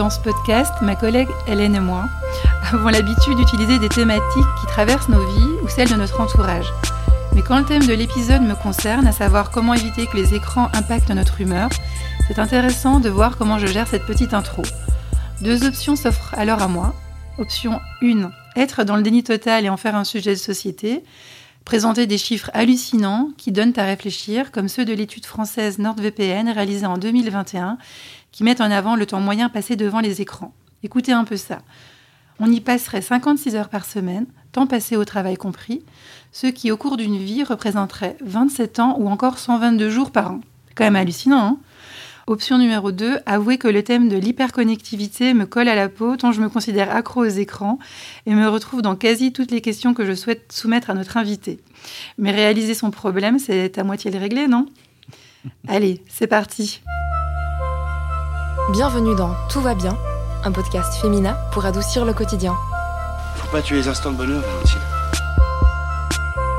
Dans ce podcast, ma collègue Hélène et moi avons l'habitude d'utiliser des thématiques qui traversent nos vies ou celles de notre entourage. Mais quand le thème de l'épisode me concerne, à savoir comment éviter que les écrans impactent notre humeur, c'est intéressant de voir comment je gère cette petite intro. Deux options s'offrent alors à moi. Option 1, être dans le déni total et en faire un sujet de société. Présenter des chiffres hallucinants qui donnent à réfléchir, comme ceux de l'étude française NordVPN réalisée en 2021, qui mettent en avant le temps moyen passé devant les écrans. Écoutez un peu ça. On y passerait 56 heures par semaine, temps passé au travail compris, ce qui au cours d'une vie représenterait 27 ans ou encore 122 jours par an. C'est quand même hallucinant, hein? Option numéro 2, avouer que le thème de l'hyperconnectivité me colle à la peau tant je me considère accro aux écrans et me retrouve dans quasi toutes les questions que je souhaite soumettre à notre invité. Mais réaliser son problème, c'est à moitié le régler, non? Allez, c'est parti. Bienvenue dans Tout va bien, un podcast féminin pour adoucir le quotidien. Faut pas tuer les instants de bonheur, Valentine.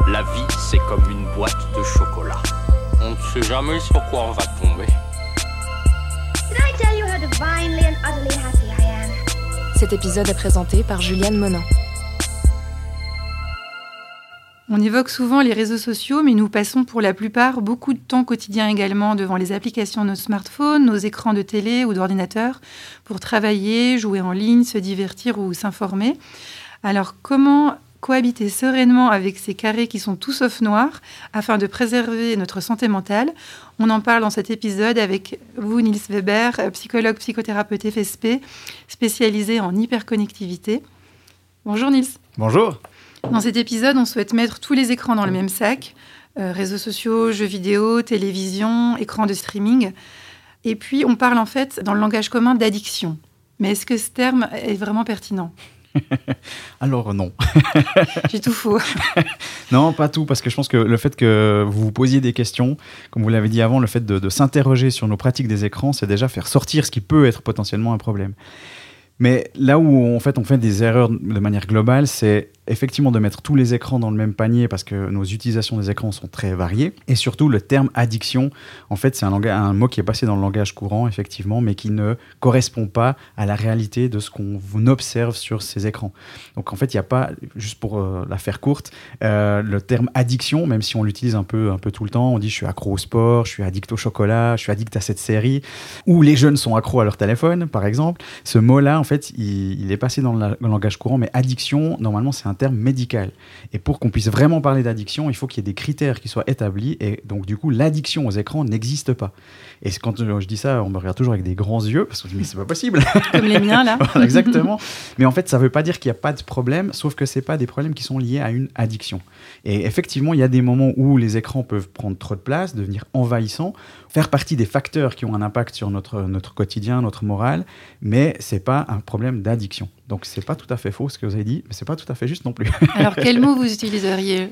La vie, c'est comme une boîte de chocolat. On ne sait jamais sur quoi on va tomber. Cet épisode est présenté par Juliane Monin. On évoque souvent les réseaux sociaux, mais nous passons pour la plupart beaucoup de temps quotidien également devant les applications de nos smartphones, nos écrans de télé ou d'ordinateur pour travailler, jouer en ligne, se divertir ou s'informer. Alors comment cohabiter sereinement avec ces carrés qui sont tout sauf noirs afin de préserver notre santé mentale? On en parle dans cet épisode avec vous, Niels Weber, psychologue, psychothérapeute FSP, spécialisé en hyperconnectivité. Bonjour Niels. Bonjour. Dans cet épisode, on souhaite mettre tous les écrans dans le même sac. Euh, réseaux sociaux, jeux vidéo, télévision, écran de streaming. Et puis, on parle en fait dans le langage commun d'addiction. Mais est-ce que ce terme est vraiment pertinent? Alors non. J'ai tout faux. non, pas tout, parce que je pense que le fait que vous vous posiez des questions, comme vous l'avez dit avant, le fait de, de s'interroger sur nos pratiques des écrans, c'est déjà faire sortir ce qui peut être potentiellement un problème. Mais là où en fait on fait des erreurs de manière globale, c'est effectivement de mettre tous les écrans dans le même panier parce que nos utilisations des écrans sont très variées. Et surtout, le terme addiction, en fait, c'est un, un, mot qui est passé dans le langage courant, effectivement, mais qui ne correspond pas à la réalité de ce qu'on observe sur ces écrans. Donc, en fait, il n'y a pas, juste pour euh, la faire courte, euh, le terme addiction, même si on l'utilise un peu, un peu tout le temps, on dit je suis accro au sport, je suis addict au chocolat, je suis addict à cette série, ou les jeunes sont accros à leur téléphone, par exemple. Ce mot-là, en fait, il, il, est passé dans le, langage courant, mais addiction, normalement, c'est un terme médical. Et pour qu'on puisse vraiment parler d'addiction, il faut qu'il y ait des critères qui soient établis. Et donc, du coup, l'addiction aux écrans n'existe pas. Et quand je dis ça, on me regarde toujours avec des grands yeux, parce que je me dis, mais c'est pas possible. Comme les miens, là. exactement. Mais en fait, ça veut pas dire qu'il n'y a pas de problème, sauf que c'est pas des problèmes qui sont liés à une addiction. Et effectivement, il y a des moments où les écrans peuvent prendre trop de place, devenir envahissants, faire partie des facteurs qui ont un impact sur notre, notre quotidien, notre morale, mais c'est pas un problème d'addiction. Donc c'est pas tout à fait faux ce que vous avez dit, mais c'est pas tout à fait juste non plus. Alors quel mot vous utiliseriez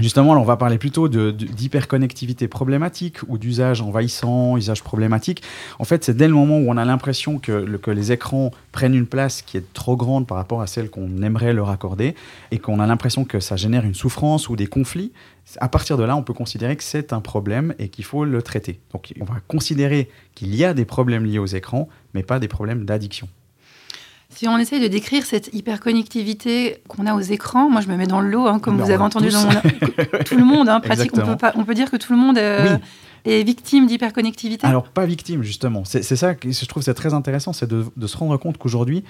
Justement, on va parler plutôt d'hyperconnectivité problématique ou d'usage envahissant, usage problématique. En fait, c'est dès le moment où on a l'impression que, le, que, les écrans prennent une place qui est trop grande par rapport à celle qu'on aimerait leur accorder et qu'on a l'impression que ça génère une souffrance ou des conflits. À partir de là, on peut considérer que c'est un problème et qu'il faut le traiter. Donc, on va considérer qu'il y a des problèmes liés aux écrans, mais pas des problèmes d'addiction. Si on essaye de décrire cette hyperconnectivité qu'on a aux écrans, moi je me mets dans le lot, hein, comme vous avez entendu dans mon... tout le monde, hein, pratique, on peut, pas, on peut dire que tout le monde euh, est victime d'hyperconnectivité. Alors pas victime justement, c'est ça que je trouve c'est très intéressant, c'est de, de, se rendre compte qu'aujourd'hui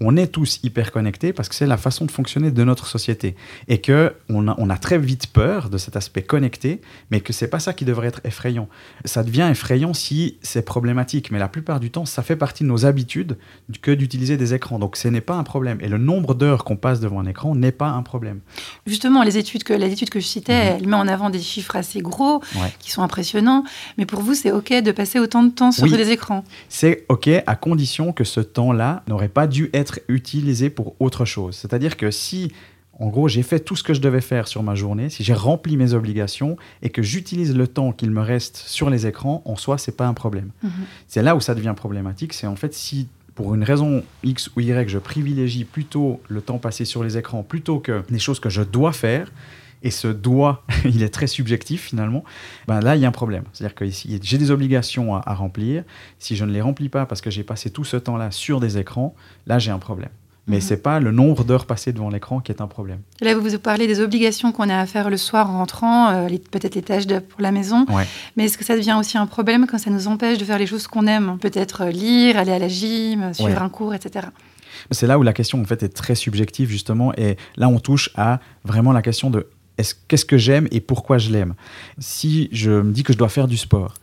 on est tous hyper connectés parce que c'est la façon de fonctionner de notre société et que on a, on a, très vite peur de cet aspect connecté, mais que c'est pas ça qui devrait être effrayant. Ça devient effrayant si c'est problématique, mais la plupart du temps, ça fait partie de nos habitudes que d'utiliser des écrans. Donc ce n'est pas un problème. Et le nombre d'heures qu'on passe devant un écran n'est pas un problème. Justement, les études que les études que je citais, mm -hmm. elle met en avant des chiffres assez gros, ouais. qui sont impressionnants. Mais pour vous, c'est ok de passer autant de temps sur oui, des écrans? C'est ok à condition que ce temps-là n'aurait pas dû être être utilisé pour autre chose. C'est-à-dire que si, en gros, j'ai fait tout ce que je devais faire sur ma journée, si j'ai rempli mes obligations et que j'utilise le temps qu'il me reste sur les écrans, en soi, c'est pas un problème. -hmm. C'est là où ça devient problématique. C'est en fait si pour une raison X ou Y, je privilégie plutôt le temps passé sur les écrans plutôt que les choses que je dois faire, et ce doit, il est très subjectif finalement, ben là, il y a un problème. C'est-à-dire que j'ai des obligations à, à, remplir. Si je ne les remplis pas parce que j'ai passé tout ce temps-là sur des écrans, là, j'ai un problème. Mais mm -hmm. c'est pas le nombre d'heures passées devant l'écran qui est un problème. Là, vous vous parlez des obligations qu'on a à faire le soir en rentrant, euh, peut-être les tâches de, pour la maison. Ouais. Mais est-ce que ça devient aussi un problème quand ça nous empêche de faire les choses qu'on aime? Peut-être lire, aller à la gym, suivre ouais. un cours, etc. C'est là où la question en fait est très subjective justement, et là on touche à vraiment la question de qu'est-ce que j'aime et pourquoi je l'aime? Si je me dis que je dois faire du sport,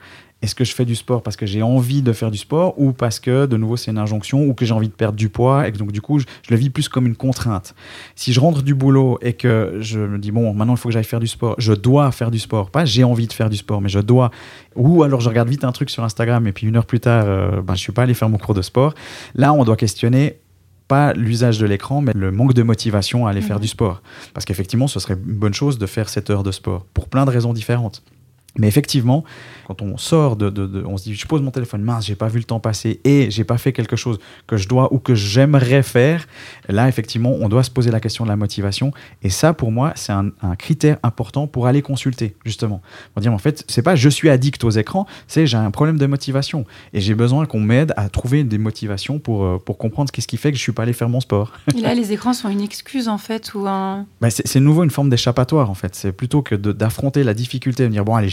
est-ce que je fais du sport parce que j'ai envie de faire du sport ou parce que, de nouveau, c'est une injonction ou que j'ai envie de perdre du poids et que donc, du coup, je, le vis plus comme une contrainte? Si je rentre du boulot et que je me dis, bon, maintenant, il faut que j'aille faire du sport, je dois faire du sport. Pas j'ai envie de faire du sport, mais je dois. Ou alors, je regarde vite un truc sur Instagram et puis une heure plus tard, euh, ben, je suis pas allé faire mon cours de sport. Là, on doit questionner pas l'usage de l'écran, mais le manque de motivation à aller mmh. faire du sport. Parce qu'effectivement, ce serait une bonne chose de faire cette heure de sport, pour plein de raisons différentes. Mais effectivement, quand on sort de, de, de, on se dit, je pose mon téléphone, mince, j'ai pas vu le temps passer et j'ai pas fait quelque chose que je dois ou que j'aimerais faire. Là, effectivement, on doit se poser la question de la motivation. Et ça, pour moi, c'est un, un, critère important pour aller consulter, justement. Pour dire, en fait, c'est pas je suis addict aux écrans, c'est j'ai un problème de motivation et j'ai besoin qu'on m'aide à trouver des motivations pour, pour comprendre qu'est-ce qui fait que je suis pas allé faire mon sport. Et là, les écrans sont une excuse, en fait, ou un. Ben, c'est nouveau une forme d'échappatoire, en fait. C'est plutôt que d'affronter la difficulté, de dire, bon, allez,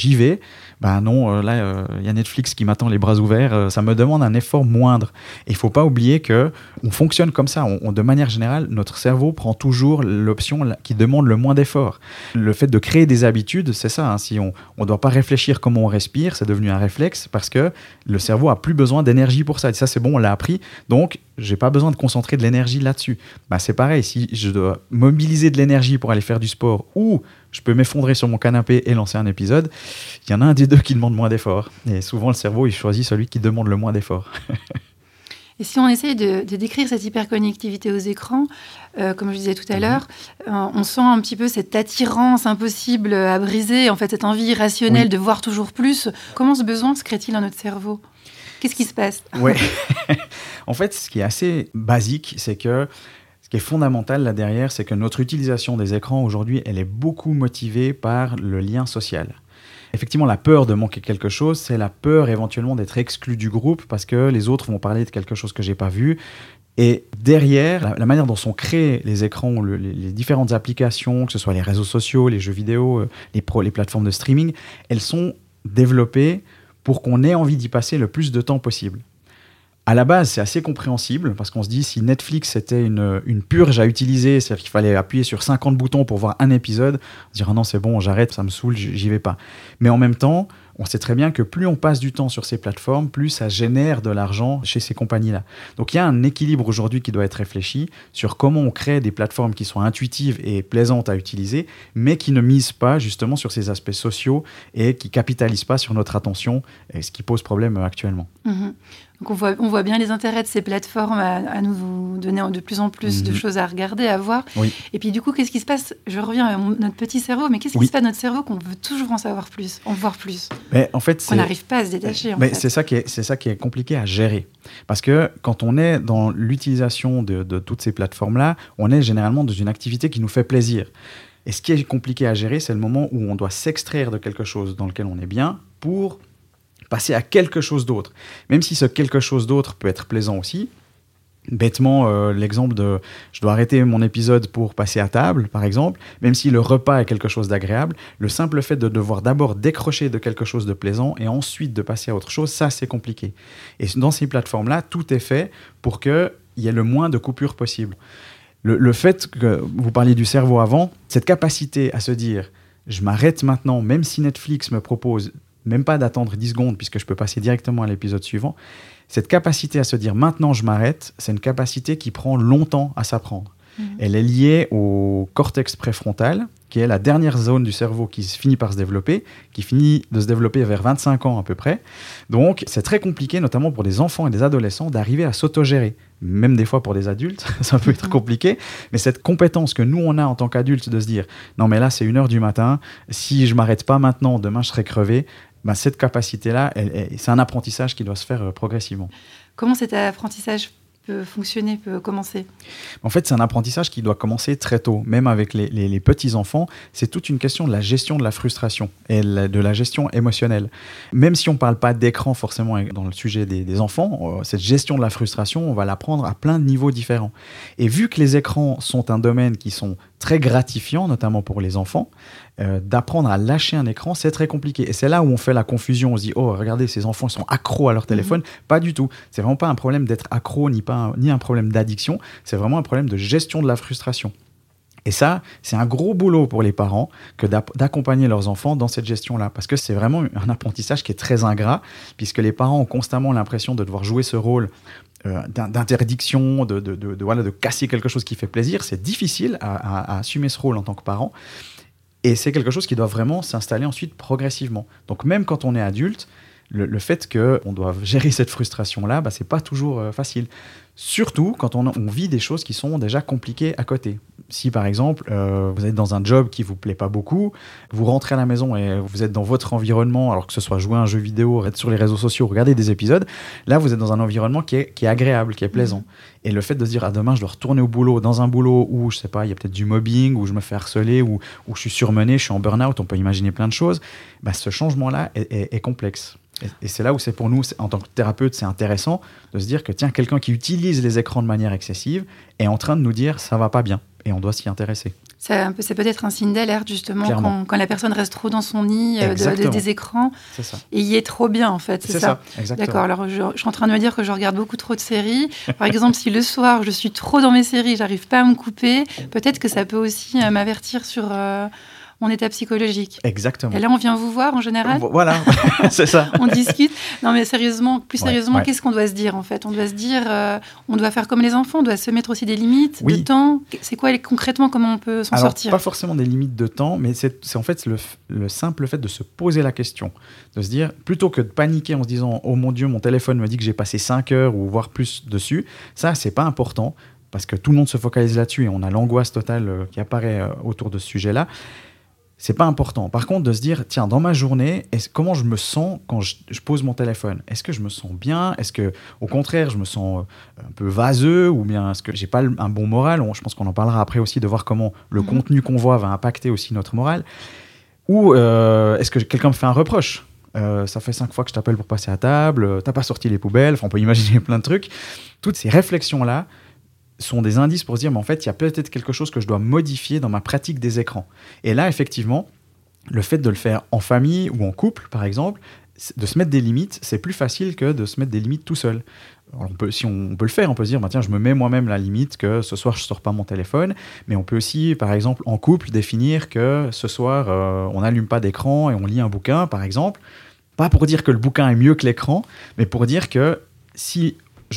Ben non, euh, là, il euh, y a Netflix qui m'attend les bras ouverts. Euh, ça me demande un effort moindre. Et il faut pas oublier que on fonctionne comme ça. On, on, de manière générale, notre cerveau prend toujours l'option qui demande le moins d'effort. Le fait de créer des habitudes, c'est ça. Hein, si on ne doit pas réfléchir comment on respire, c'est devenu un réflexe parce que le cerveau a plus besoin d'énergie pour ça. Et ça, c'est bon, on l'a appris. Donc, j'ai pas besoin de concentrer de l'énergie là-dessus. Ben, c'est pareil. Si je dois mobiliser de l'énergie pour aller faire du sport ou je peux m'effondrer sur mon canapé et lancer un épisode, il y en a un des deux qui demande moins d'efforts. Et souvent, le cerveau, il choisit celui qui demande le moins d'efforts. et si on essaye de, de, décrire cette hyperconnectivité aux écrans, euh, comme je disais tout à l'heure, mmh. euh, on sent un petit peu cette attirance impossible à briser, en fait, cette envie irrationnelle oui. de voir toujours plus. Comment ce besoin se crée-t-il dans notre cerveau? Qu'est-ce qui se passe? Ouais. en fait, ce qui est assez basique, c'est que ce qui est fondamental là derrière, c'est que notre utilisation des écrans aujourd'hui, elle est beaucoup motivée par le lien social. Effectivement, la peur de manquer quelque chose, c'est la peur éventuellement d'être exclu du groupe parce que les autres vont parler de quelque chose que j'ai pas vu. Et derrière, la, manière dont sont créés les écrans, le, les, les, différentes applications, que ce soit les réseaux sociaux, les jeux vidéo, les, pro, les plateformes de streaming, elles sont développées pour qu'on ait envie d'y passer le plus de temps possible à la base, c'est assez compréhensible parce qu'on se dit si Netflix était une, une purge à utiliser, c'est-à-dire qu'il fallait appuyer sur 50 boutons pour voir un épisode, on se dire ah non, c'est bon, j'arrête, ça me saoule, j'y vais pas. Mais en même temps, on sait très bien que plus on passe du temps sur ces plateformes, plus ça génère de l'argent chez ces compagnies-là. Donc il y a un équilibre aujourd'hui qui doit être réfléchi sur comment on crée des plateformes qui sont intuitives et plaisantes à utiliser, mais qui ne misent pas justement sur ces aspects sociaux et qui capitalisent pas sur notre attention, ce qui pose problème actuellement. Mmh. Donc on voit, on voit bien les intérêts de ces plateformes à, à nous donner de plus en plus mmh. de choses à regarder, à voir. Oui. Et puis du coup, qu'est-ce qui se passe? Je reviens à notre petit cerveau, mais qu'est-ce qui oui. se passe à notre cerveau qu'on veut toujours en savoir plus, en voir plus? Mais en fait, On n'arrive pas à se détacher. Mais c'est ça, qui est, ça qui est compliqué à gérer. Parce que quand on est dans l'utilisation de, de toutes ces plateformes-là, on est généralement dans une activité qui nous fait plaisir. Et ce qui est compliqué à gérer, c'est le moment où on doit s'extraire de quelque chose dans lequel on est bien pour passer à quelque chose d'autre. Même si ce quelque chose d'autre peut être plaisant aussi. Bêtement, euh, l'exemple de je dois arrêter mon épisode pour passer à table, par exemple, même si le repas est quelque chose d'agréable, le simple fait de devoir d'abord décrocher de quelque chose de plaisant et ensuite de passer à autre chose, ça c'est compliqué. Et dans ces plateformes-là, tout est fait pour qu'il y ait le moins de coupures possible. Le, le fait que vous parliez du cerveau avant, cette capacité à se dire je m'arrête maintenant, même si Netflix me propose même pas d'attendre 10 secondes puisque je peux passer directement à l'épisode suivant. Cette capacité à se dire maintenant je m'arrête, c'est une capacité qui prend longtemps à s'apprendre. Mmh. Elle est liée au cortex préfrontal, qui est la dernière zone du cerveau qui finit par se développer, qui finit de se développer vers 25 ans à peu près. Donc c'est très compliqué, notamment pour des enfants et des adolescents, d'arriver à s'autogérer. Même des fois pour des adultes, ça peut être compliqué, mais cette compétence que nous on a en tant qu'adultes de se dire non mais là c'est une heure du matin, si je m'arrête pas maintenant, demain je serai crevé, ben, cette capacité-là, c'est un apprentissage qui doit se faire euh, progressivement. Comment cet apprentissage peut fonctionner, peut commencer? En fait, c'est un apprentissage qui doit commencer très tôt, même avec les, les- les petits-enfants. C'est toute une question de la gestion de la frustration et de la gestion émotionnelle. Même si on ne parle pas d'écran forcément dans le sujet des, des enfants, euh, cette gestion de la frustration, on va l'apprendre à plein de niveaux différents. Et vu que les écrans sont un domaine qui sont très gratifiants, notamment pour les enfants, euh, d'apprendre à lâcher un écran, c'est très compliqué. Et c'est là où on fait la confusion. On se dit, oh, regardez, ces enfants sont accros à leur téléphone. Pas du tout. C'est vraiment pas un problème d'être accro, ni, pas un, ni un problème d'addiction. C'est vraiment un problème de gestion de la frustration. Et ça, c'est un gros boulot pour les parents que d'accompagner leurs enfants dans cette gestion-là. Parce que c'est vraiment un apprentissage qui est très ingrat, puisque les parents ont constamment l'impression de devoir jouer ce rôle euh, d'in- d'interdiction, de, de, de- de- voilà, de casser quelque chose qui fait plaisir. C'est difficile à, à- à assumer ce rôle en tant que parent. Et c'est quelque chose qui doit vraiment s'installer ensuite progressivement. Donc même quand on est adulte, le, le fait qu'on doit gérer cette frustration-là, bah, c'est pas toujours euh, facile. Surtout quand on, on vit des choses qui sont déjà compliquées à côté. Si par exemple, euh, vous êtes dans un job qui vous plaît pas beaucoup, vous rentrez à la maison et vous êtes dans votre environnement, alors que ce soit jouer à un jeu vidéo, être sur les réseaux sociaux, regarder des épisodes, là vous êtes dans un environnement qui est, qui est agréable, qui est plaisant. Et le fait de se dire, ah, demain je dois retourner au boulot, dans un boulot où, je sais pas, il y a peut-être du mobbing, où je me fais harceler, où, où je suis surmené, je suis en burn-out, on peut imaginer plein de choses, bah, ce changement-là est, est- est complexe. Et, et c'est là où c'est pour nous, en tant que thérapeute, c'est intéressant de se dire que tiens, quelqu'un qui utilise les écrans de manière excessive est en train de nous dire ça va pas bien et on doit s'y intéresser. C'est peut-être un signe d'alerte, justement, quand, quand la personne reste trop dans son nid euh, de- des écrans ça. et y est trop bien, en fait. C'est ça. exactement. D'accord, alors je, je suis en train de me dire que je regarde beaucoup trop de séries. Par exemple, si le soir je suis trop dans mes séries, j'arrive pas à me couper, peut-être que ça peut aussi euh, m'avertir sur euh, mon état psychologique. Exactement. Et là, on vient vous voir en général, Vo- Voilà, c'est ça. on discute. Non, mais sérieusement, plus sérieusement, ouais. qu'est-ce qu'on doit se dire en fait? On doit se dire, euh, on doit faire comme les enfants, on doit se mettre aussi des limites Oui. de temps. C'est quoi concrètement comment on peut s'en sortir? pas forcément des limites de temps, mais c'est en fait le, le simple fait de se poser la question. De se dire, plutôt que de paniquer en se disant Oh mon Dieu, mon téléphone me dit que j'ai passé 5 heures ou voire plus dessus, ça, c'est pas important parce que tout le monde se focalise là-dessus et on a l'angoisse totale euh, qui apparaît euh, autour de ce sujet-là. C'est pas important. Par contre, de se dire, tiens, dans ma journée, comment je me sens quand je, je pose mon téléphone? Est-ce que je me sens bien? Est-ce que, au contraire, je me sens euh, un peu vaseux Ou bien est-ce que j'ai pas un bon moral? Je pense qu'on en parlera après aussi de voir comment le Mhm. contenu qu'on voit va impacter aussi notre morale. Ou euh, est-ce que quelqu'un me fait un reproche? Euh, ça fait cinq fois que je t'appelle pour passer à table, t'as pas sorti les poubelles, enfin, on peut imaginer plein de trucs. Toutes ces réflexions-là sont des indices pour se dire, mais en fait, il y a peut-être quelque chose que je dois modifier dans ma pratique des écrans. Et là, effectivement, le fait de le faire en famille ou en couple, par exemple, de se mettre des limites, c'est plus facile que de se mettre des limites tout seul. On peut, si on, peut le faire, on peut se dire, bah, tiens, je me mets moi-même la limite que ce soir, je sors pas mon téléphone. Mais on peut aussi, par exemple, en couple, définir que ce soir, euh, on n'allume pas d'écran et on lit un bouquin, par exemple. Pas pour dire que le bouquin est mieux que l'écran, mais pour dire que si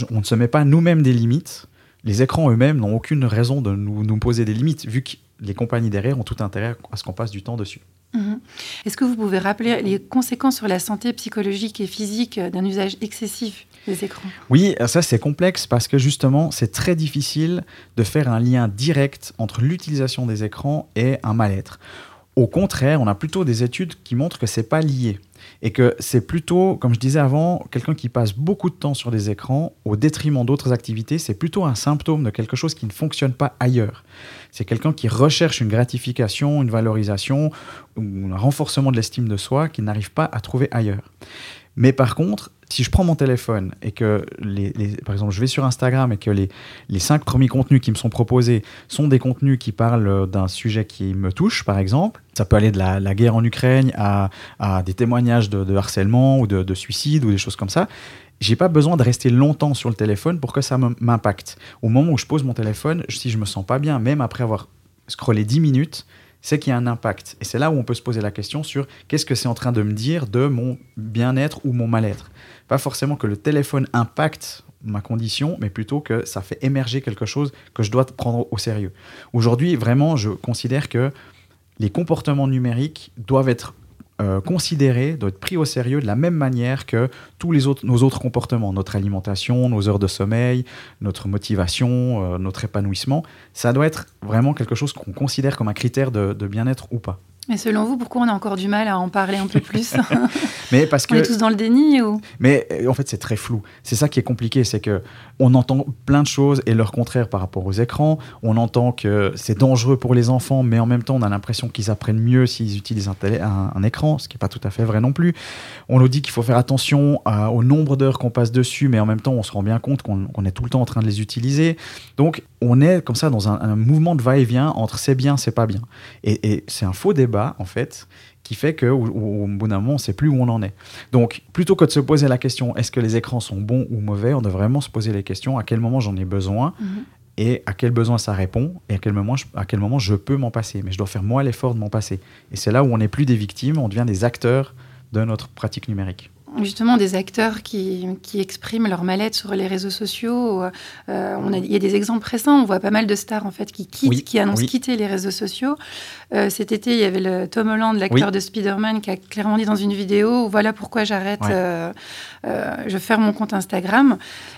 on ne se met pas nous-mêmes des limites, les écrans eux-mêmes n'ont aucune raison de nous, nous poser des limites, vu que les compagnies derrière ont tout intérêt à ce qu'on passe du temps dessus. Mhm. Est-ce que vous pouvez rappeler les conséquences sur la santé psychologique et physique d'un usage excessif des écrans? Oui, ça c'est complexe parce que justement, c'est très difficile de faire un lien direct entre l'utilisation des écrans et un mal-être. Au contraire, on a plutôt des études qui montrent que c'est pas lié et que c'est plutôt, comme je disais avant, quelqu'un qui passe beaucoup de temps sur des écrans au détriment d'autres activités, c'est plutôt un symptôme de quelque chose qui ne fonctionne pas ailleurs. C'est quelqu'un qui recherche une gratification, une valorisation ou un renforcement de l'estime de soi qu'il n'arrive pas à trouver ailleurs. Mais par contre, si je prends mon téléphone et que, par exemple, je vais sur Instagram et que les, cinq premiers contenus qui me sont proposés sont des contenus qui parlent euh, d'un sujet qui me touche, par exemple, ça peut aller de la, guerre en Ukraine à, des témoignages de, harcèlement ou de, de suicide ou des choses comme ça, j'ai pas besoin de rester longtemps sur le téléphone pour que ça m'impacte. Au moment où je pose mon téléphone, si je me sens pas bien, même après avoir scrollé 10 minutes, c'est qu'il y a un impact. Et c'est là où on peut se poser la question sur qu'est-ce que c'est en train de me dire de mon bien-être ou mon mal-être. Pas forcément que le téléphone impacte ma condition, mais plutôt que ça fait émerger quelque chose que je dois prendre au sérieux. Aujourd'hui, vraiment, je considère que les comportements numériques doivent être euh, considérés, doivent être pris au sérieux de la même manière que tous les autres, nos autres comportements, notre alimentation, nos heures de sommeil, notre motivation, euh, notre épanouissement. Ça doit être vraiment quelque chose qu'on considère comme un critère de bien-être ou pas. Mais selon vous, pourquoi on a encore du mal à en parler un peu plus Mais parce que On est tous dans le déni ou Mais euh, en fait, c'est très flou. C'est ça qui est compliqué, c'est que on entend plein de choses et leur contraire par rapport aux écrans. On entend que c'est dangereux pour les enfants, mais en même temps, on a l'impression qu'ils apprennent mieux s'ils utilisent un, télé- un- un écran, ce qui n'est pas tout à fait vrai non plus. On nous dit qu'il faut faire attention à- au nombre d'heures qu'on passe dessus, mais en même temps, on se rend bien compte qu'on qu'on est tout le temps en train de les utiliser. Donc, on est comme ça dans un, un mouvement de va-et-vient entre c'est bien, c'est pas bien. Et, et c'est un faux débat, en fait, qui fait qu'au au, au bout d'un moment, on ne sait plus où on en est. Donc, plutôt que de se poser la question est-ce que les écrans sont bons ou mauvais, on doit vraiment se poser les questions à quel moment j'en ai besoin Mhm. et à quel besoin ça répond et à quel moment je, à quel moment je peux m'en passer. Mais je dois faire moi l'effort de m'en passer. Et c'est là où on n'est plus des victimes, on devient des acteurs de notre pratique numérique. Justement des acteurs qui, qui expriment leur mal-être sur les réseaux sociaux. Euh, on a, il y a des exemples récents, on voit pas mal de stars en fait qui quittent, Oui, qui annoncent oui. quitter les réseaux sociaux. Euh, cet été, il y avait le Tom Holland, l'acteur Oui. de Spider-Man, qui a clairement dit dans une vidéo voilà pourquoi j'arrête, Ouais. euh, euh, je ferme mon compte Instagram.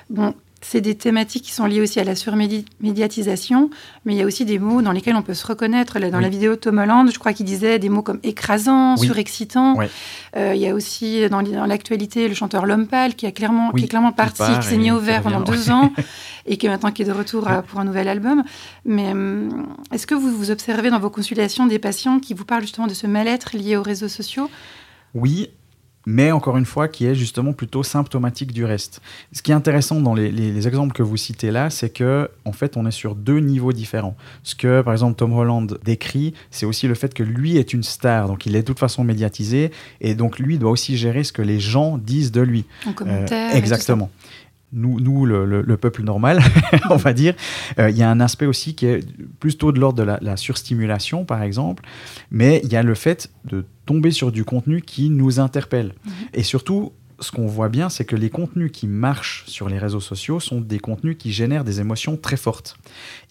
Bon. C'est des thématiques qui sont liées aussi à la surmédiatisation, mais il y a aussi des mots dans lesquels on peut se reconnaître. Dans Oui. la vidéo de Tom Holland, je crois qu'il disait des mots comme écrasant, Oui. surexcitant. Euh, il y a aussi dans, l'actualité le chanteur Lompal qui, a clairement, Oui, qui est clairement parti, part qui s'est mis au vert pendant deux ans et qui maintenant qui est de retour à- pour un nouvel album. Mais hum, est-ce que vous, vous observez dans vos consultations des patients qui vous parlent justement de ce mal-être lié aux réseaux sociaux? Oui, mais encore une fois, qui est justement plutôt symptomatique du reste. Ce qui est intéressant dans les, les- les exemples que vous citez là, c'est que en fait, on est sur deux niveaux différents. Ce que, par exemple, Tom Holland décrit, c'est aussi le fait que lui est une star, donc il est de toute façon médiatisé, et donc lui doit aussi gérer ce que les gens disent de lui. en Euh, commentaire et ça exactement. Nous, nous le, le- le peuple normal, on va dire, euh, il y a un aspect aussi qui est plutôt de l'ordre de la, la surstimulation, par exemple, mais il y a le fait de tomber sur du contenu qui nous interpelle. Mhm. Et surtout, ce qu'on voit bien, c'est que les contenus qui marchent sur les réseaux sociaux sont des contenus qui génèrent des émotions très fortes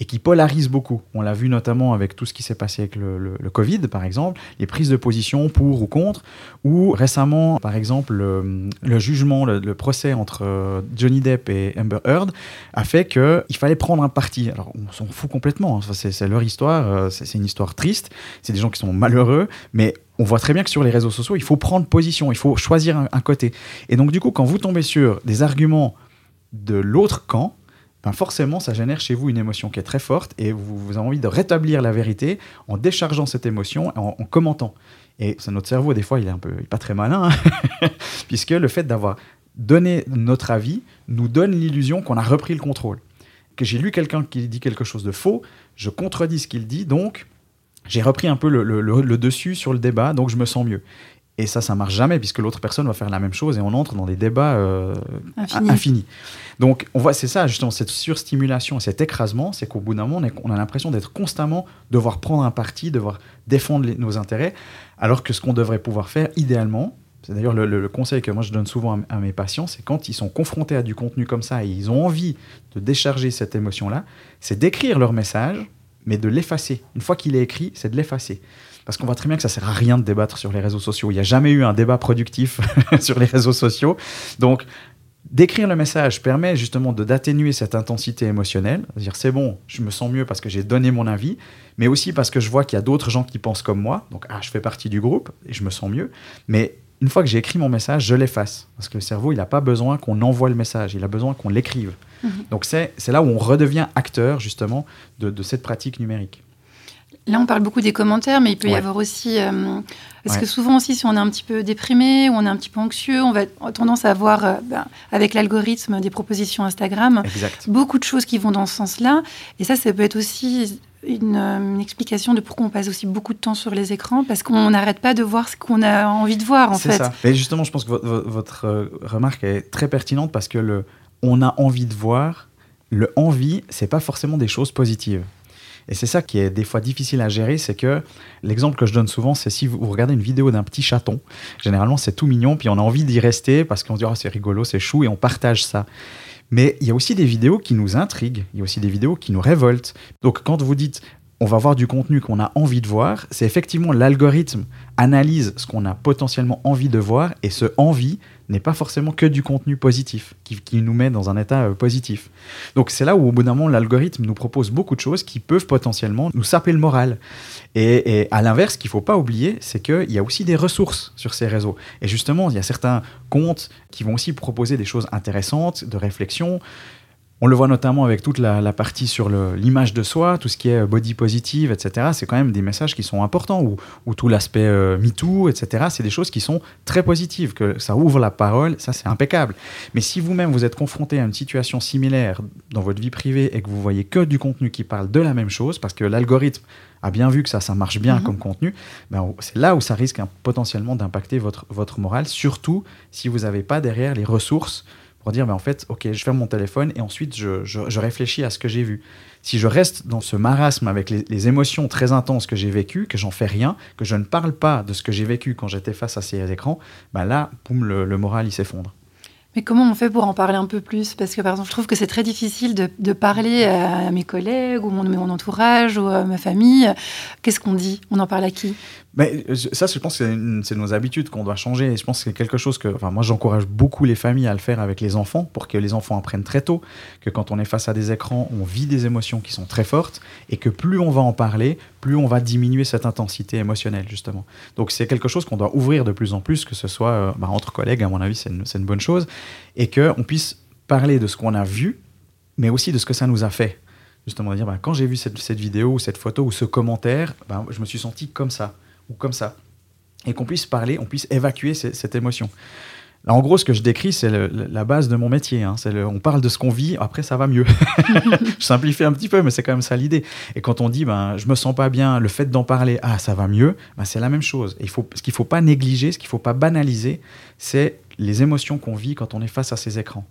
et qui polarisent beaucoup. On l'a vu notamment avec tout ce qui s'est passé avec le, Covid, par exemple, les prises de position pour ou contre, ou récemment, par exemple, le, jugement, le, procès entre euh, Johnny Depp et Amber Heard a fait qu'il fallait prendre un parti. Alors, on s'en fout complètement, hein. C'est leur histoire, euh, c'est une histoire triste, c'est des gens qui sont malheureux, mais on voit très bien que sur les réseaux sociaux, il faut prendre position, il faut choisir un, côté. Et donc, du coup, quand vous tombez sur des arguments de l'autre camp, ben forcément, ça génère chez vous une émotion qui est très forte et vous, vous avez envie de rétablir la vérité en déchargeant cette émotion, en, en commentant. Et notre cerveau, des fois, il est un peu pas très malin, puisque le fait d'avoir donné notre avis nous donne l'illusion qu'on a repris le contrôle. Que j'ai lu quelqu'un qui dit quelque chose de faux, je contredis ce qu'il dit, donc j'ai repris un peu le, le- le- le dessus sur le débat, donc je me sens mieux. Et ça, ça marche jamais, puisque l'autre personne va faire la même chose et on entre dans des débats euh, Infini. infinis. Donc, on voit, c'est ça, justement, cette surstimulation, cet écrasement, c'est qu'au bout d'un moment, on, est- on a l'impression d'être constamment, devoir prendre un parti, devoir défendre les- nos intérêts, alors que ce qu'on devrait pouvoir faire, idéalement, c'est d'ailleurs le, le- le conseil que moi je donne souvent à, à mes patients, c'est quand ils sont confrontés à du contenu comme ça et ils ont envie de décharger cette émotion-là, c'est d'écrire leur message, mais de l'effacer. Une fois qu'il est écrit, c'est de l'effacer. Parce qu'on voit très bien que ça sert à rien de débattre sur les réseaux sociaux. Il n'y a jamais eu un débat productif sur les réseaux sociaux. Donc, d'écrire le message permet justement de d'atténuer cette intensité émotionnelle. C'est-à-dire, c'est bon, je me sens mieux parce que j'ai donné mon avis, mais aussi parce que je vois qu'il y a d'autres gens qui pensent comme moi. Donc, ah, je fais partie du groupe et je me sens mieux. Mais une fois que j'ai écrit mon message, je l'efface. Parce que le cerveau, il n'a pas besoin qu'on envoie le message, il a besoin qu'on l'écrive. Mhm. Donc, c'est c'est là où on redevient acteur justement de, de cette pratique numérique. Là, on parle beaucoup des commentaires, mais il peut y avoir aussi. euh, parce Ouais. que souvent aussi, si on est un petit peu déprimé ou on est un petit peu anxieux, on va tendance à avoir, euh, ben, avec l'algorithme des propositions Instagram, Exact. beaucoup de choses qui vont dans ce sens-là. Et ça, ça peut être aussi une, euh, une explication de pourquoi on passe aussi beaucoup de temps sur les écrans, parce qu'on n'arrête pas de voir ce qu'on a envie de voir, en C'est fait. ça. Mais justement, je pense que vo- vo- votre remarque est très pertinente parce que le on a envie de voir, le envie, c'est pas forcément des choses positives. Et c'est ça qui est des fois difficile à gérer, c'est que l'exemple que je donne souvent, c'est si vous regardez une vidéo d'un petit chaton, généralement c'est tout mignon, puis on a envie d'y rester parce qu'on se dit oh, c'est rigolo, c'est chou, et on partage ça. Mais il y a aussi des vidéos qui nous intriguent, il y a aussi des vidéos qui nous révoltent. Donc quand vous dites on va voir du contenu qu'on a envie de voir. C'est effectivement l'algorithme analyse ce qu'on a potentiellement envie de voir et ce envie n'est pas forcément que du contenu positif, qui, nous met dans un état euh, positif. Donc c'est là où au bout d'un moment l'algorithme nous propose beaucoup de choses qui peuvent potentiellement nous saper le moral. Et, et à l'inverse, ce qu'il ne faut pas oublier, c'est qu'il y a aussi des ressources sur ces réseaux. Et justement, il y a certains comptes qui vont aussi proposer des choses intéressantes, de réflexion. On le voit notamment avec toute la, la partie sur l'image de soi, tout ce qui est body positive, etc. C'est quand même des messages qui sont importants, ou, ou tout l'aspect euh, MeToo, etc. C'est des choses qui sont très positives, que ça ouvre la parole, ça c'est impeccable. Mais si vous-même vous êtes confronté à une situation similaire dans votre vie privée et que vous voyez que du contenu qui parle de la même chose, parce que l'algorithme a bien vu que ça, ça marche bien Mhm. comme contenu, ben, c'est là où ça risque hein, potentiellement d'impacter votre, votre morale, surtout si vous n'avez pas derrière les ressources pour dire, ben, en fait, ok, je ferme mon téléphone et ensuite je, je- réfléchis à ce que j'ai vu. Si je reste dans ce marasme avec les, émotions très intenses que j'ai vécues, que j'en fais rien, que je ne parle pas de ce que j'ai vécu quand j'étais face à ces écrans, ben là, boum, le moral, il s'effondre. Mais comment on fait pour en parler un peu plus? Parce que par exemple, je trouve que c'est très difficile de, parler à mes collègues ou mon, mon entourage ou à ma famille. Qu'est-ce qu'on dit? On en parle à qui? Mais ça, je pense que c'est nos habitudes qu'on doit changer. Et je pense que c'est quelque chose que, enfin, moi, j'encourage beaucoup les familles à le faire avec les enfants pour que les enfants apprennent très tôt que quand on est face à des écrans, on vit des émotions qui sont très fortes et que plus on va en parler, plus on va diminuer cette intensité émotionnelle, justement. Donc, c'est quelque chose qu'on doit ouvrir de plus en plus, que ce soit euh, bah, entre collègues, à mon avis, c'est une, bonne chose, et qu'on puisse parler de ce qu'on a vu, mais aussi de ce que ça nous a fait. Justement, dire, bah, quand j'ai vu cette, vidéo ou cette photo ou ce commentaire, bah, je me suis senti comme ça ou comme ça. Et qu'on puisse parler, on puisse évacuer cette émotion. Là, en gros, ce que je décris, c'est la base de mon métier. hein. Le- on parle de ce qu'on vit, après ça va mieux. je simplifie un petit peu, mais c'est quand même ça l'idée. Et quand on dit, ben, je me sens pas bien, le fait d'en parler, ah, ça va mieux, ben, c'est la même chose. Et il faut, ce qu'il faut pas négliger, ce qu'il faut pas banaliser, c'est les émotions qu'on vit quand on est face à ces écrans.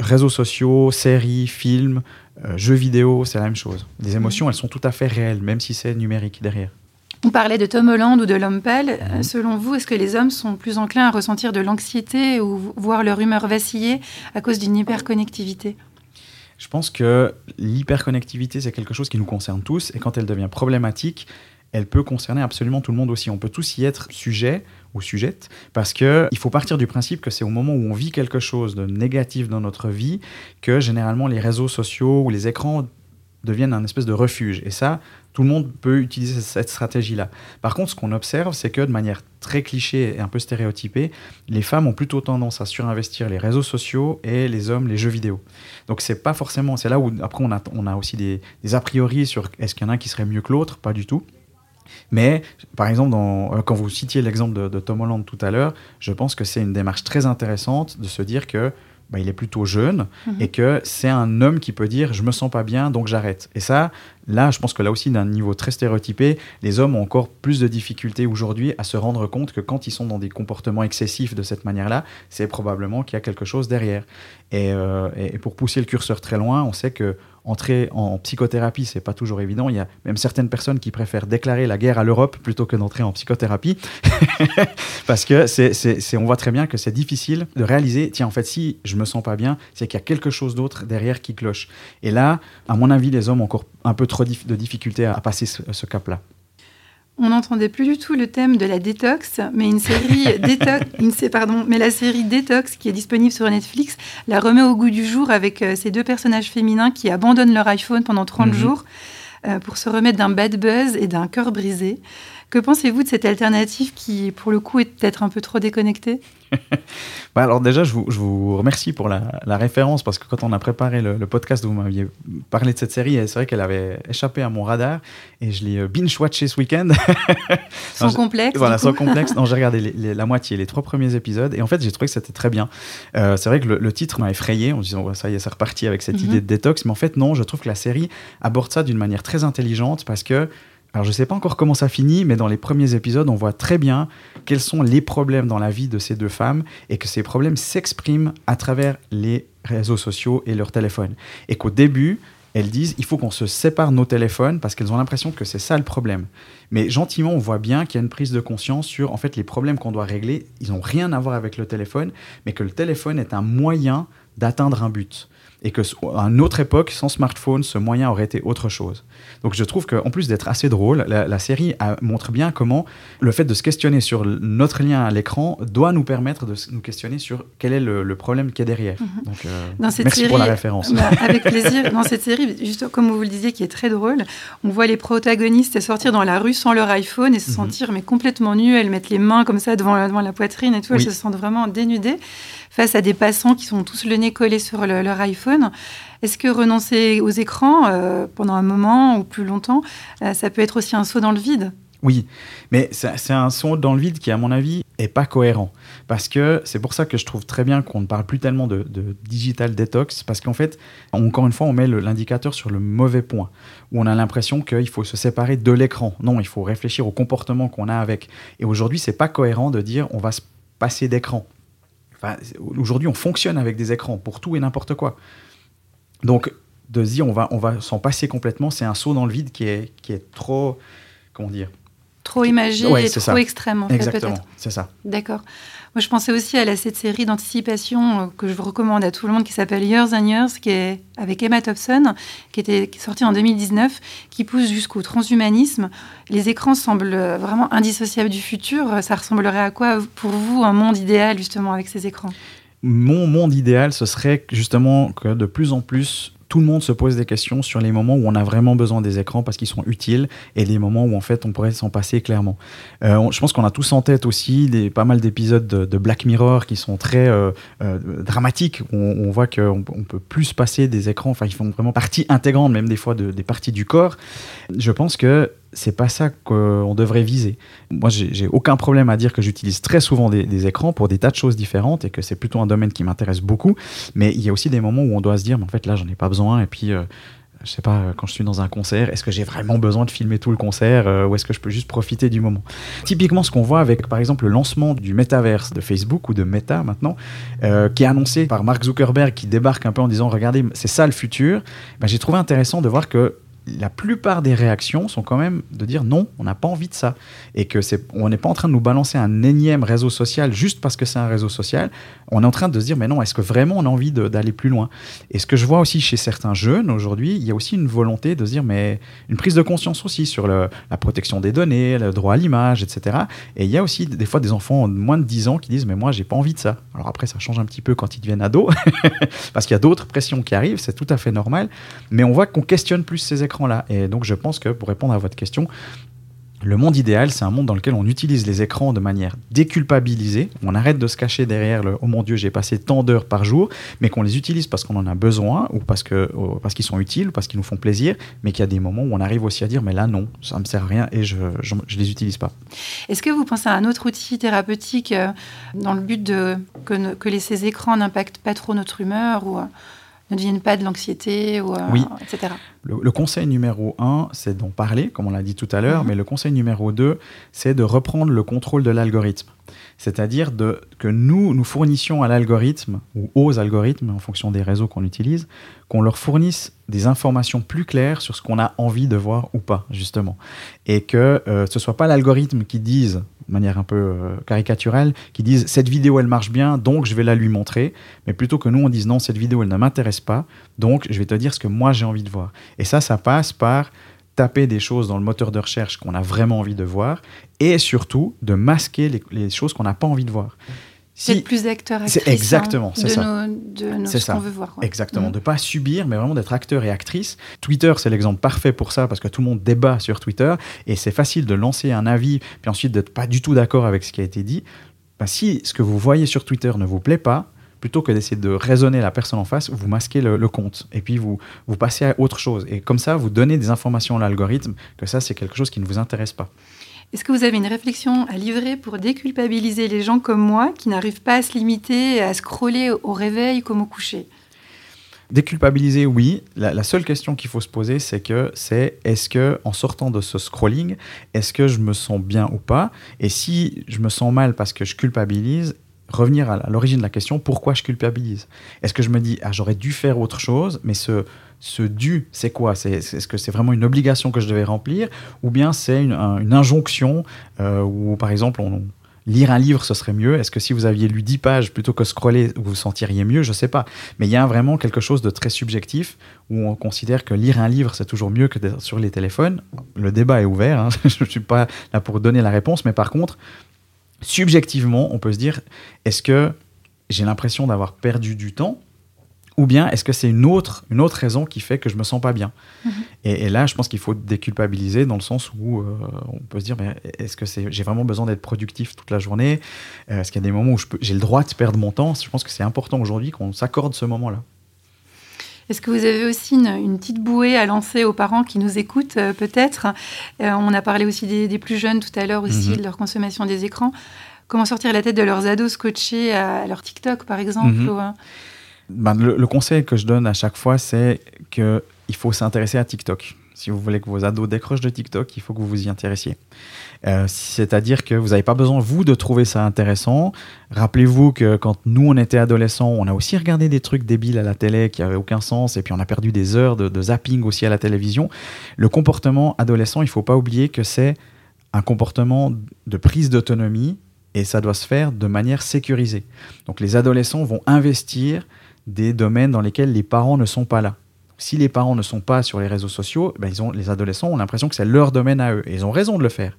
Réseaux sociaux, séries, films, euh, jeux vidéo, c'est la même chose. Les émotions, elles sont tout à fait réelles, même si c'est numérique derrière. On parlait de Tom Holland ou de. Mhm. Euh, Selon vous, est-ce que les hommes sont plus enclins à ressentir de l'anxiété ou voir leur humeur vaciller à cause d'une hyperconnectivité? Je pense que l'hyperconnectivité, c'est quelque chose qui nous concerne tous, et quand elle devient problématique, elle peut concerner absolument tout le monde aussi. On peut tous y être sujet ou sujette, parce que il faut partir du principe que c'est au moment où on vit quelque chose de négatif dans notre vie que généralement les réseaux sociaux ou les écrans deviennent un espèce de refuge. Et ça, tout le monde peut utiliser cette stratégie-là. Par contre, ce qu'on observe, c'est que de manière très cliché et un peu stéréotypée, les femmes ont plutôt tendance à surinvestir les réseaux sociaux et les hommes les jeux vidéo. Donc c'est pas forcément, c'est là où après on a, aussi des, a priori sur est-ce qu'il y en a un qui serait mieux que l'autre, pas du tout. Mais par exemple, euh, quand vous citiez l'exemple de, de Tom Holland tout à l'heure, je pense que c'est une démarche très intéressante de se dire que bah, il est plutôt jeune Mhm. et que c'est un homme qui peut dire je me sens pas bien donc j'arrête. Et ça, là, je pense que là aussi d'un niveau très stéréotypé, les hommes ont encore plus de difficultés aujourd'hui à se rendre compte que quand ils sont dans des comportements excessifs de cette manière-là, c'est probablement qu'il y a quelque chose derrière. Et, euh, et- et pour pousser le curseur très loin, on sait que entrer en psychothérapie, c'est pas toujours évident. Il y a même certaines personnes qui préfèrent déclarer la guerre à l'Europe plutôt que d'entrer en psychothérapie. Parce que c'est, c'est- on voit très bien que c'est difficile de réaliser, tiens, en fait, si je me sens pas bien, c'est qu'il y a quelque chose d'autre derrière qui cloche. Et là, à mon avis, les hommes ont encore un peu trop de difficultés à, à passer ce, ce cap-là. On n'entendait plus du tout le thème de la détox, mais une série détox, une, sé- pardon, mais la série Détox qui est disponible sur Netflix la remet au goût du jour avec euh, ces deux personnages féminins qui abandonnent leur iPhone pendant 30 Mhm. jours euh, pour se remettre d'un bad buzz et d'un cœur brisé. Que pensez-vous de cette alternative qui, pour le coup, est peut-être un peu trop déconnectée Bah, alors déjà, je vous, je vous remercie pour la, la référence parce que quand on a préparé le, le podcast, vous m'aviez parlé de cette série et c'est vrai qu'elle avait échappé à mon radar et je l'ai euh, binge-watché ce week-end. Sans Non, complexe Voilà, sans complexe. Non, j'ai regardé les- les- la moitié, les trois premiers épisodes, et en fait, j'ai trouvé que c'était très bien. Euh, c'est vrai que le, le titre m'a effrayé en me disant, ça y est, c'est reparti avec cette Mhm. idée de détox, mais en fait, non, je trouve que la série aborde ça d'une manière très intelligente parce que. Alors, je sais pas encore comment ça finit, mais dans les premiers épisodes, on voit très bien quels sont les problèmes dans la vie de ces deux femmes et que ces problèmes s'expriment à travers les réseaux sociaux et leur téléphone. Et qu'au début, elles disent il faut qu'on se sépare nos téléphones parce qu'elles ont l'impression que c'est ça le problème. Mais gentiment, on voit bien qu'il y a une prise de conscience sur en fait les problèmes qu'on doit régler. Ils n'ont rien à voir avec le téléphone, mais que le téléphone est un moyen d'atteindre un but et que à une autre époque, sans smartphone, ce moyen aurait été autre chose. Donc je trouve qu'en plus d'être assez drôle, la, série montre bien comment le fait de se questionner sur notre lien à l'écran doit nous permettre de nous questionner sur quel est le, problème qui est derrière. Mhm. Donc, euh, merci pour la référence. Bah, avec plaisir. Dans cette série, juste comme vous le disiez, qui est très drôle, on voit les protagonistes sortir dans la rue sans leur iPhone et se mhm. sentir mais complètement nus. Elles mettent les mains comme ça devant la, devant la poitrine et tout. Elles se sentent vraiment dénudées face à des passants qui sont tous le nez collé sur leur iPhone. Est-ce que renoncer aux écrans euh, pendant un moment ou plus longtemps, euh, ça peut être aussi un saut dans le vide? Oui, mais c'est un saut dans le vide qui, à mon avis, est pas cohérent. Parce que c'est pour ça que je trouve très bien qu'on ne parle plus tellement de, digital detox, parce qu'en fait, encore une fois, on met l'indicateur sur le mauvais point, où on a l'impression qu'il faut se séparer de l'écran. Non, il faut réfléchir au comportement qu'on a avec. Et aujourd'hui, c'est pas cohérent de dire on va se passer d'écran. Aujourd'hui, on fonctionne avec des écrans pour tout et n'importe quoi. Donc, de se dire on va, on va s'en passer complètement, c'est un saut dans le vide qui est, qui est trop, comment dire? Trop imagé et trop extrême, en fait, Exactement, c'est ça. D'accord. Moi, je pensais aussi à cette série d'anticipation euh, que je vous recommande à tout le monde qui s'appelle Years and Years, qui est avec Emma Thompson, qui, était, qui est sortie en 2019, qui pousse jusqu'au transhumanisme. Les écrans semblent vraiment indissociables du futur. Ça ressemblerait à quoi pour vous un monde idéal justement avec ces écrans? Mon monde idéal, ce serait justement que de plus en plus tout le monde se pose des questions sur les moments où on a vraiment besoin des écrans parce qu'ils sont utiles et les moments où en fait on pourrait s'en passer clairement. Euh, je pense qu'on a tous en tête aussi des, pas mal d'épisodes de, Black Mirror qui sont très euh, euh, dramatiques. On, voit qu'on on peut plus se passer des écrans, enfin ils font vraiment partie intégrante même des fois de, des parties du corps. Je pense que c'est pas ça qu'on devrait viser. Moi, j'ai aucun problème à dire que j'utilise très souvent des, écrans pour des tas de choses différentes et que c'est plutôt un domaine qui m'intéresse beaucoup. Mais il y a aussi des moments où on doit se dire, mais en fait, là, j'en ai pas besoin. Et puis, euh, je sais pas, quand je suis dans un concert, est-ce que j'ai vraiment besoin de filmer tout le concert euh, ou est-ce que je peux juste profiter du moment? Typiquement, ce qu'on voit avec, par exemple, le lancement du métaverse de Facebook ou de Meta maintenant, euh, qui est annoncé par Mark Zuckerberg, qui débarque un peu en disant, regardez, c'est ça le futur. Ben, j'ai trouvé intéressant de voir que la plupart des réactions sont quand même de dire non, on n'a pas envie de ça. Et que c'est, on n'est pas en train de nous balancer un énième réseau social juste parce que c'est un réseau social. On est en train de se dire, mais non, est-ce que vraiment on a envie d'aller plus loin? Et ce que je vois aussi chez certains jeunes aujourd'hui, il y a aussi une volonté de se dire, mais une prise de conscience aussi sur la protection des données, le droit à l'image, etc. Et il y a aussi des fois des enfants de moins de 10 ans qui disent, mais moi, j'ai pas envie de ça. Alors après, ça change un petit peu quand ils deviennent ados, parce qu'il y a d'autres pressions qui arrivent, c'est tout à fait normal. Mais on voit qu'on questionne plus ces écrans là Et donc je pense que pour répondre à votre question, le monde idéal, c'est un monde dans lequel on utilise les écrans de manière déculpabilisée. On arrête de se cacher derrière le Oh mon Dieu, j'ai passé tant d'heures par jour, mais qu'on les utilise parce qu'on en a besoin, ou parce qu'ils parce qu'ils sont utiles, parce qu'ils nous font plaisir, mais qu'il y a des moments où on arrive aussi à dire Mais là, non, ça me sert à rien et je ne les utilise pas. Est-ce que vous pensez à un autre outil thérapeutique euh, dans le but de, que, que ces écrans n'impactent pas trop notre humeur ou, euh, ne deviennent pas de l'anxiété, ou, euh, etc. Le, conseil numéro un, c'est d'en parler, comme on l'a dit tout à l'heure, mhm. mais le conseil numéro deux, c'est de reprendre le contrôle de l'algorithme. C'est-à-dire que nous, nous fournissions à l'algorithme, ou aux algorithmes, en fonction des réseaux qu'on utilise, qu'on leur fournisse des informations plus claires sur ce qu'on a envie de voir ou pas, justement. Et que euh, ce soit pas l'algorithme qui dise de manière un peu euh, caricaturale, qui disent cette vidéo elle marche bien, donc je vais la lui montrer, mais plutôt que nous on dise non, cette vidéo elle ne m'intéresse pas, donc je vais te dire ce que moi j'ai envie de voir. Et ça, ça passe par taper des choses dans le moteur de recherche qu'on a vraiment envie de voir, et surtout de masquer les, les choses qu'on n'a pas envie de voir. Si, plus acteur, actrice. C'est exactement, c'est ça. de ce qu'on veut voir. Exactement, mm. de pas subir, mais vraiment d'être acteur et actrice. Twitter, c'est l'exemple parfait pour ça, parce que tout le monde débat sur Twitter, et c'est facile de lancer un avis, puis ensuite d'être pas du tout d'accord avec ce qui a été dit. Bah, si ce que vous voyez sur Twitter ne vous plaît pas, plutôt que d'essayer de raisonner la personne en face, vous masquez le, le, compte, et puis vous, vous passez à autre chose. Et comme ça, vous donnez des informations à l'algorithme que ça, c'est quelque chose qui ne vous intéresse pas. Est-ce que vous avez une réflexion à livrer pour déculpabiliser les gens comme moi qui n'arrivent pas à se limiter à scroller au réveil comme au coucher? Déculpabiliser, oui. La, seule question qu'il faut se poser, c'est que c'est est-ce que en sortant de ce scrolling, est-ce que je me sens bien ou pas? Et si je me sens mal parce que je culpabilise, revenir à l'origine de la question, pourquoi je culpabilise? Est-ce que je me dis, ah, j'aurais dû faire autre chose, mais ce, ce dû, c'est quoi? Est-ce que c'est vraiment une obligation que je devais remplir? Ou bien c'est une, injonction euh, où, par exemple, lire un livre, ce serait mieux Est-ce que si vous aviez lu 10 pages plutôt que scroller, vous vous sentiriez mieux? Je ne sais pas. Mais il y a vraiment quelque chose de très subjectif où on considère que lire un livre, c'est toujours mieux que d'être sur les téléphones. Le débat est ouvert, hein. je ne suis pas là pour donner la réponse, mais par contre, subjectivement, on peut se dire, est-ce que j'ai l'impression d'avoir perdu du temps ou bien est-ce que c'est une autre, une autre raison qui fait que je me sens pas bien? Mhm. et, là, je pense qu'il faut déculpabiliser dans le sens où euh, on peut se dire, mais est-ce que c'est, j'ai vraiment besoin d'être productif toute la journée? Euh, Est-ce qu'il y a des moments où j'ai le droit de perdre mon temps? Je pense que c'est important aujourd'hui qu'on s'accorde ce moment-là. Est-ce que vous avez aussi une, petite bouée à lancer aux parents qui nous écoutent, euh, peut-être On a parlé aussi des, plus jeunes tout à l'heure aussi, mhm. de leur consommation des écrans. Comment sortir la tête de leurs ados scotchés à, leur TikTok, par exemple mhm. Ben, le, conseil que je donne à chaque fois, c'est qu'il faut s'intéresser à TikTok. Si vous voulez que vos ados décrochent de TikTok, il faut que vous vous y intéressiez. Euh, c'est-à-dire que vous n'avez pas besoin, vous, de trouver ça intéressant. Rappelez-vous que quand nous, on était adolescents, on a aussi regardé des trucs débiles à la télé qui n'avaient aucun sens, et puis on a perdu des heures de, de zapping aussi à la télévision. Le comportement adolescent, il ne faut pas oublier que c'est un comportement de prise d'autonomie, et ça doit se faire de manière sécurisée. Donc les adolescents vont investir des domaines dans lesquels les parents ne sont pas là. Si les parents ne sont pas sur les réseaux sociaux, ben ils ont, les adolescents ont l'impression que c'est leur domaine à eux. Et ils ont raison de le faire.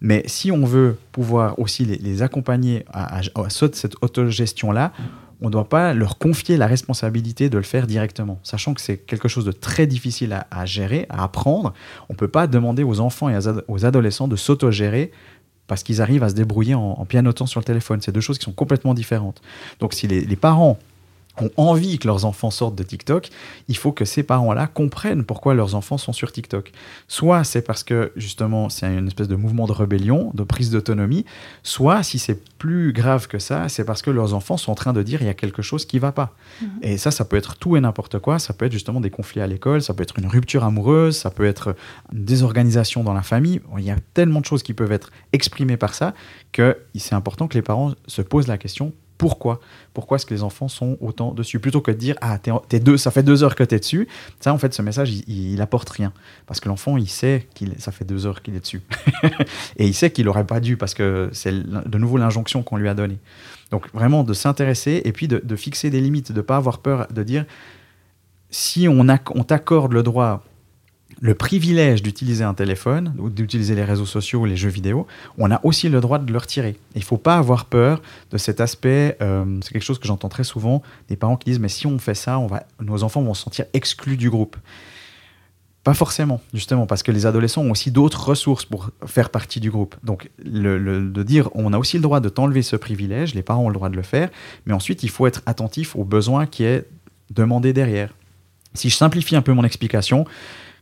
Mais si on veut pouvoir aussi les, accompagner à, cette autogestion-là, on ne doit pas leur confier la responsabilité de le faire directement, sachant que c'est quelque chose de très difficile à, gérer, à apprendre. On ne peut pas demander aux enfants et aux adolescents de s'autogérer parce qu'ils arrivent à se débrouiller en, pianotant sur le téléphone. C'est deux choses qui sont complètement différentes. Donc si les parents ont envie que leurs enfants sortent de TikTok, il faut que ces parents-là comprennent pourquoi leurs enfants sont sur TikTok. Soit c'est parce que justement c'est une espèce de mouvement de rébellion, de prise d'autonomie, soit si c'est plus grave que ça, c'est parce que leurs enfants sont en train de dire il y a quelque chose qui va pas. Mhm. Et ça, ça peut être tout et n'importe quoi. Ça peut être justement des conflits à l'école, ça peut être une rupture amoureuse, ça peut être une désorganisation dans la famille. Il y a tellement de choses qui peuvent être exprimées par ça que c'est important que les parents se posent la question pourquoi Pourquoi est-ce que les enfants sont autant dessus? Plutôt que de dire Ah, t'es, deux, ça fait deux heures que tu es dessus. Ça, en fait, ce message, il, apporte rien. Parce que l'enfant, il sait qu'il ça fait deux heures qu'il est dessus. et il sait qu'il n'aurait pas dû, parce que c'est de nouveau l'injonction qu'on lui a donnée. Donc, vraiment, de s'intéresser et puis de, fixer des limites, de ne pas avoir peur de dire si on, on t'accorde le droit le privilège d'utiliser un téléphone, ou d'utiliser les réseaux sociaux ou les jeux vidéo, on a aussi le droit de le retirer. Il ne faut pas avoir peur de cet aspect. Euh, c'est quelque chose que j'entends très souvent des parents qui disent mais si on fait ça, nos enfants vont se sentir exclus du groupe. Pas forcément, justement, parce que les adolescents ont aussi d'autres ressources pour faire partie du groupe. Donc, de dire on a aussi le droit de t'enlever ce privilège, les parents ont le droit de le faire, mais ensuite il faut être attentif aux besoins qui est demandé derrière. Si je simplifie un peu mon explication,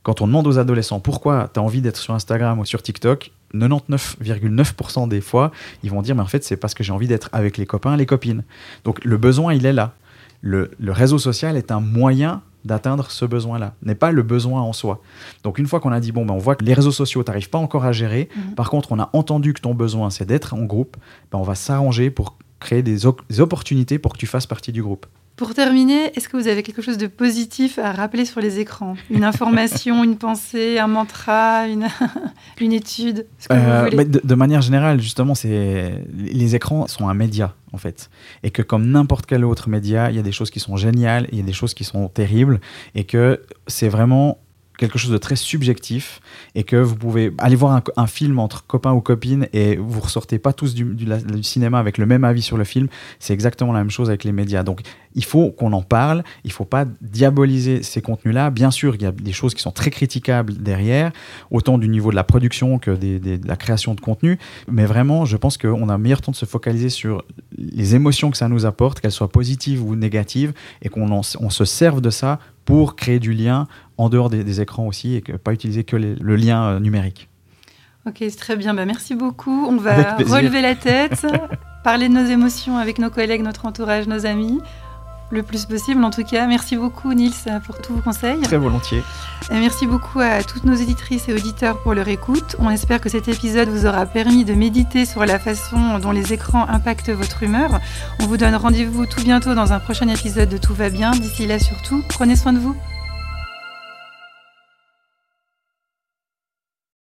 quand on demande aux adolescents pourquoi tu as envie d'être sur Instagram ou sur TikTok, 99,9% des fois, ils vont dire mais en fait c'est parce que j'ai envie d'être avec les copains, les copines. Donc le besoin il est là. Le, réseau social est un moyen d'atteindre ce besoin-là, n'est pas le besoin en soi. Donc une fois qu'on a dit, bon, ben, on voit que les réseaux sociaux, tu n'arrives pas encore à gérer, mhm. par contre on a entendu que ton besoin c'est d'être en groupe, ben, on va s'arranger pour créer des opportunités pour que tu fasses partie du groupe. Pour terminer, est-ce que vous avez quelque chose de positif à rappeler sur les écrans? Une information, une pensée, un mantra, une, une étude euh, de, manière générale, justement, les écrans sont un média en fait, et que comme n'importe quel autre média, il y a des choses qui sont géniales, il y a des choses qui sont terribles, et que c'est vraiment quelque chose de très subjectif et que vous pouvez aller voir un, film entre copains ou copines et vous ressortez pas tous du, cinéma avec le même avis sur le film. C'est exactement la même chose avec les médias. Donc il faut qu'on en parle, il faut pas diaboliser ces contenus-là. Bien sûr, il y a des choses qui sont très critiquables derrière, autant du niveau de la production que de la création de contenu. Mais vraiment, je pense qu'on a meilleur temps de se focaliser sur les émotions que ça nous apporte, qu'elles soient positives ou négatives, et qu'on on se serve de ça pour créer du lien en dehors des, écrans aussi et que, pas utiliser que le lien euh, numérique. Ok, c'est très bien. Bah, merci beaucoup. On va relever la tête, parler de nos émotions avec nos collègues, notre entourage, nos amis. le plus possible. En tout cas, merci beaucoup Nils pour tous vos conseils. Très volontiers. Et merci beaucoup à toutes nos éditrices et auditeurs pour leur écoute. On espère que cet épisode vous aura permis de méditer sur la façon dont les écrans impactent votre humeur. On vous donne rendez-vous tout bientôt dans un prochain épisode de Tout va bien. D'ici là surtout, prenez soin de vous.